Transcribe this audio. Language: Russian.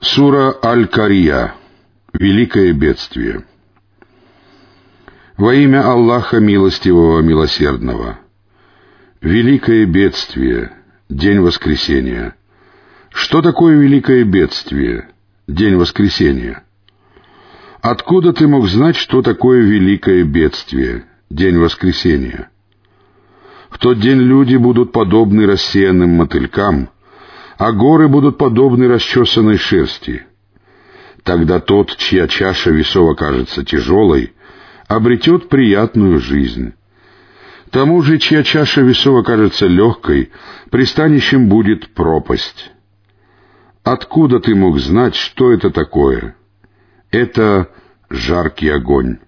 Сура Аль-Кария. Великое бедствие. Во имя Аллаха Милостивого Милосердного. Великое бедствие. День воскресения. Что такое великое бедствие? День воскресения. Откуда ты мог знать, что такое великое бедствие? День воскресения. В тот день люди будут подобны рассеянным мотылькам — а горы будут подобны расчесанной шерсти. Тогда тот, чья чаша весов окажется тяжелой, обретет приятную жизнь. Тому же, чья чаша весов окажется легкой, пристанищем будет пропасть. Откуда ты мог знать, что это такое? Это жаркий огонь.